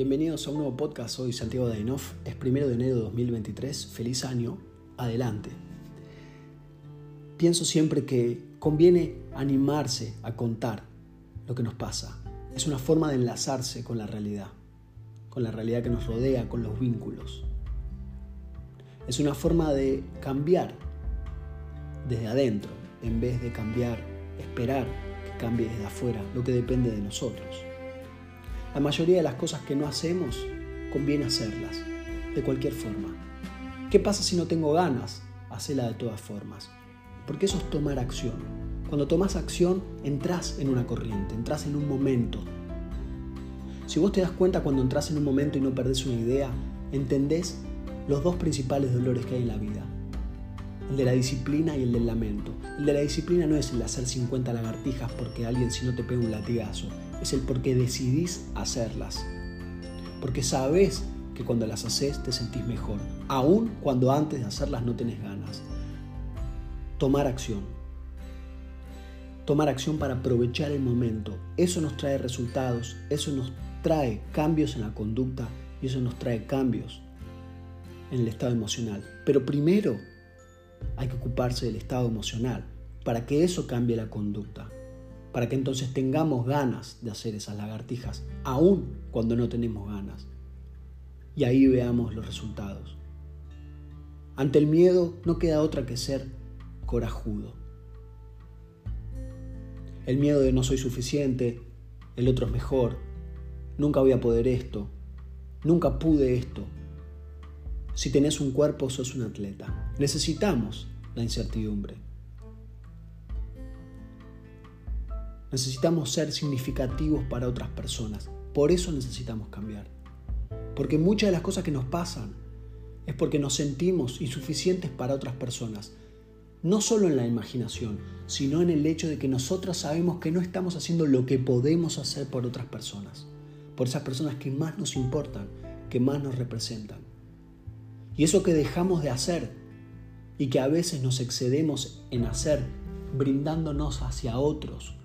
Bienvenidos a un nuevo podcast. Soy Santiago Dainoff. Es primero de enero de 2023. Feliz año. Adelante. Pienso siempre que conviene animarse a contar lo que nos pasa. Es una forma de enlazarse con la realidad, con la realidad que nos rodea, con los vínculos. Es una forma de cambiar desde adentro, en vez de cambiar, esperar que cambie desde afuera, lo que depende de nosotros. La mayoría de las cosas que no hacemos conviene hacerlas, de cualquier forma. ¿Qué pasa si no tengo ganas? Hacela de todas formas. Porque eso es tomar acción. Cuando tomas acción, entras en una corriente, entras en un momento. Si vos te das cuenta cuando entras en un momento y no perdés una idea, entendés los dos principales dolores que hay en la vida. El de la disciplina y el del lamento. El de la disciplina no es el hacer 50 lagartijas porque alguien si no te pega un latigazo es el porque decidís hacerlas. Porque sabes que cuando las haces te sentís mejor, aun cuando antes de hacerlas no tenés ganas. Tomar acción. Tomar acción para aprovechar el momento. Eso nos trae resultados, eso nos trae cambios en la conducta y eso nos trae cambios en el estado emocional. Pero primero hay que ocuparse del estado emocional para que eso cambie la conducta para que entonces tengamos ganas de hacer esas lagartijas, aun cuando no tenemos ganas. Y ahí veamos los resultados. Ante el miedo no queda otra que ser corajudo. El miedo de no soy suficiente, el otro es mejor, nunca voy a poder esto, nunca pude esto. Si tenés un cuerpo, sos un atleta. Necesitamos la incertidumbre. Necesitamos ser significativos para otras personas. Por eso necesitamos cambiar. Porque muchas de las cosas que nos pasan es porque nos sentimos insuficientes para otras personas. No solo en la imaginación, sino en el hecho de que nosotros sabemos que no estamos haciendo lo que podemos hacer por otras personas. Por esas personas que más nos importan, que más nos representan. Y eso que dejamos de hacer y que a veces nos excedemos en hacer brindándonos hacia otros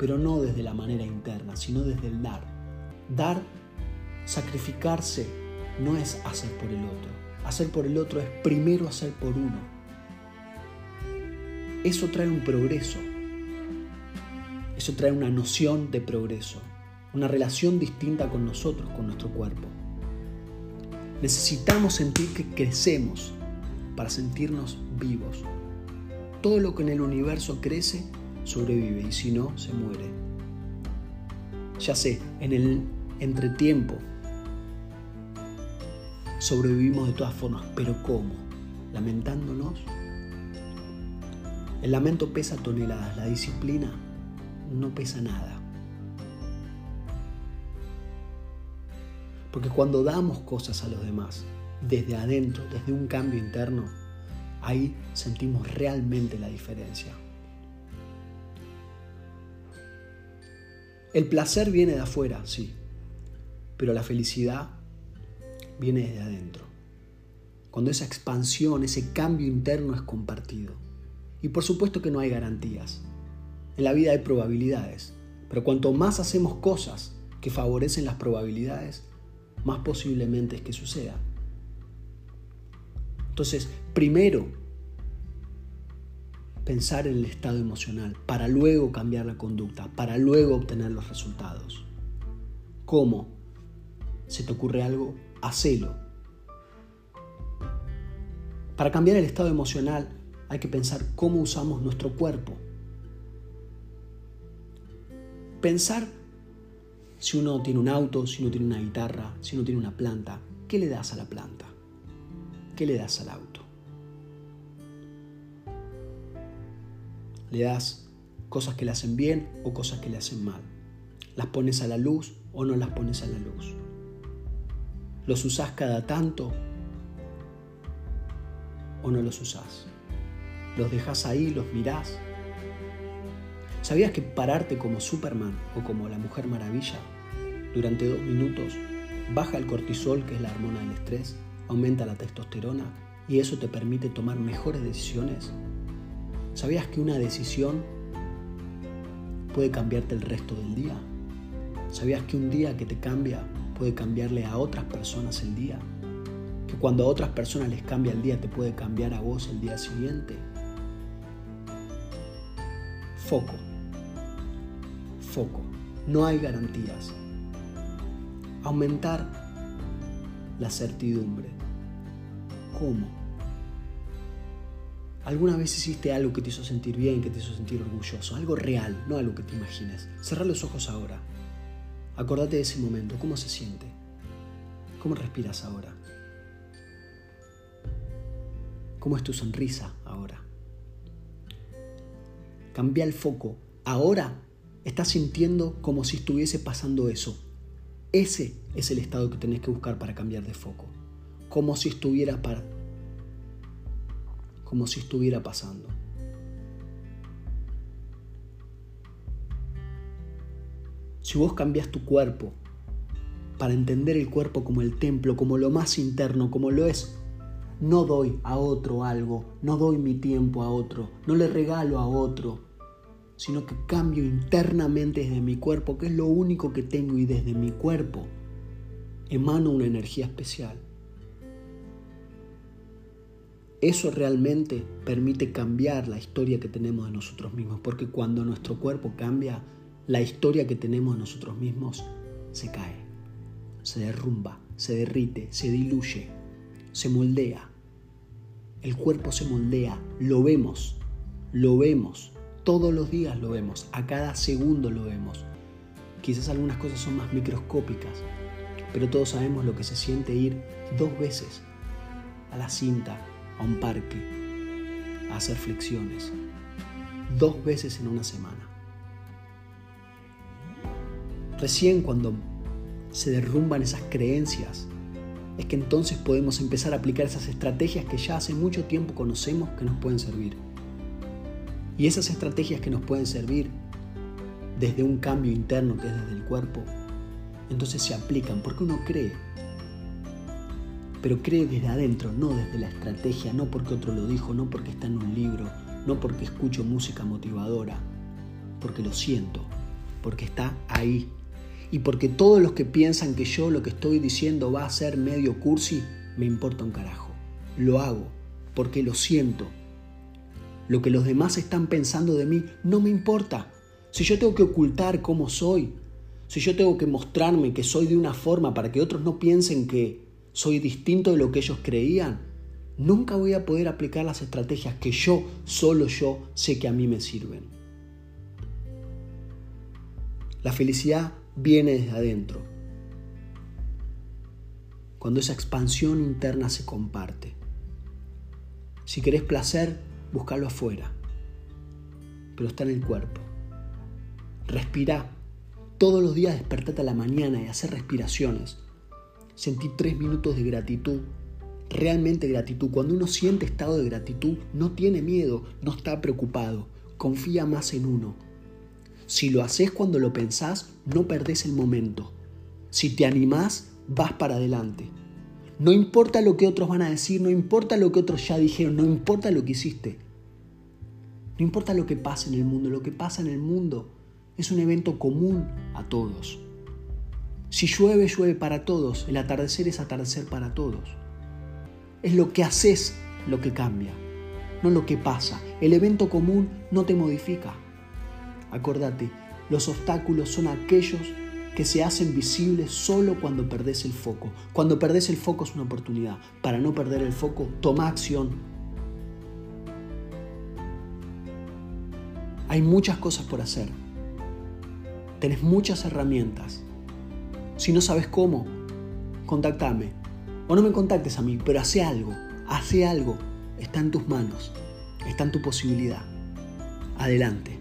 pero no desde la manera interna, sino desde el dar. Dar, sacrificarse, no es hacer por el otro. Hacer por el otro es primero hacer por uno. Eso trae un progreso. Eso trae una noción de progreso, una relación distinta con nosotros, con nuestro cuerpo. Necesitamos sentir que crecemos para sentirnos vivos. Todo lo que en el universo crece sobrevive y si no, se muere. Ya sé, en el entretiempo sobrevivimos de todas formas, pero ¿cómo? ¿Lamentándonos? El lamento pesa toneladas, la disciplina no pesa nada. Porque cuando damos cosas a los demás, desde adentro, desde un cambio interno, ahí sentimos realmente la diferencia. El placer viene de afuera, sí, pero la felicidad viene desde adentro. Cuando esa expansión, ese cambio interno es compartido. Y por supuesto que no hay garantías. En la vida hay probabilidades, pero cuanto más hacemos cosas que favorecen las probabilidades, más posiblemente es que suceda. Entonces, primero pensar en el estado emocional para luego cambiar la conducta, para luego obtener los resultados. ¿Cómo? ¿Se te ocurre algo? Hacelo. Para cambiar el estado emocional hay que pensar cómo usamos nuestro cuerpo. Pensar si uno tiene un auto, si uno tiene una guitarra, si uno tiene una planta, ¿qué le das a la planta? ¿Qué le das al auto? Le das cosas que le hacen bien o cosas que le hacen mal. Las pones a la luz o no las pones a la luz. Los usás cada tanto o no los usás. Los dejas ahí, los mirás. ¿Sabías que pararte como Superman o como la Mujer Maravilla durante dos minutos baja el cortisol, que es la hormona del estrés, aumenta la testosterona y eso te permite tomar mejores decisiones? ¿Sabías que una decisión puede cambiarte el resto del día? ¿Sabías que un día que te cambia puede cambiarle a otras personas el día, que cuando a otras personas les cambia el día te puede cambiar a vos el día siguiente. Foco, foco, no hay garantías. Aumentar la certidumbre. ¿Cómo? ¿Alguna vez hiciste algo que te hizo sentir bien, que te hizo sentir orgulloso? Algo real, no algo que te imagines. Cerra los ojos ahora. Acordate de ese momento. ¿Cómo se siente? ¿Cómo respiras ahora? ¿Cómo es tu sonrisa ahora? Cambia el foco. Ahora estás sintiendo como si estuviese pasando eso. Ese es el estado que tenés que buscar para cambiar de foco. Como si estuviera como si estuviera pasando. Si vos cambias tu cuerpo para entender el cuerpo como el templo, como lo más interno, como lo es, no doy a otro algo, no doy mi tiempo a otro, no le regalo a otro, sino que cambio internamente desde mi cuerpo, que es lo único que tengo y desde mi cuerpo emano una energía especial. Eso realmente permite cambiar la historia que tenemos de nosotros mismos, porque cuando nuestro cuerpo cambia, la historia que tenemos de nosotros mismos se cae, se derrumba, se derrite, se diluye, se moldea. El cuerpo se moldea, lo vemos, lo vemos, todos los días lo vemos, a cada segundo lo vemos. Quizás algunas cosas son más microscópicas, pero todos sabemos lo que se siente ir dos veces a la cinta a un parque a hacer flexiones dos veces en una semana. Recién cuando se derrumban esas creencias, es que entonces podemos empezar a aplicar esas estrategias que ya hace mucho tiempo conocemos que nos pueden servir. Y esas estrategias que nos pueden servir desde un cambio interno que es desde el cuerpo, entonces se aplican porque uno cree pero cree desde adentro, no desde la estrategia, no porque otro lo dijo, no porque está en un libro, no porque escucho música motivadora, porque lo siento, porque está ahí. Y porque todos los que piensan que yo lo que estoy diciendo va a ser medio cursi, me importa un carajo. Lo hago, porque lo siento. Lo que los demás están pensando de mí no me importa. Si yo tengo que ocultar cómo soy, si yo tengo que mostrarme que soy de una forma para que otros no piensen que soy distinto de lo que ellos creían, nunca voy a poder aplicar las estrategias que yo, solo yo, sé que a mí me sirven. La felicidad viene desde adentro, cuando esa expansión interna se comparte. Si querés placer, búscalo afuera, pero está en el cuerpo. Respira. Todos los días despertate a la mañana y hacer respiraciones sentí tres minutos de gratitud. Realmente gratitud. Cuando uno siente estado de gratitud, no tiene miedo, no está preocupado, confía más en uno. Si lo haces cuando lo pensás, no perdés el momento. Si te animás, vas para adelante. No importa lo que otros van a decir, no importa lo que otros ya dijeron, no importa lo que hiciste. No importa lo que pasa en el mundo, lo que pasa en el mundo es un evento común a todos. Si llueve, llueve para todos. El atardecer es atardecer para todos. Es lo que haces lo que cambia, no lo que pasa. El evento común no te modifica. Acordate, los obstáculos son aquellos que se hacen visibles solo cuando perdés el foco. Cuando perdés el foco es una oportunidad. Para no perder el foco, toma acción. Hay muchas cosas por hacer. Tenés muchas herramientas. Si no sabes cómo, contactame. O no me contactes a mí, pero hace algo. Hace algo. Está en tus manos. Está en tu posibilidad. Adelante.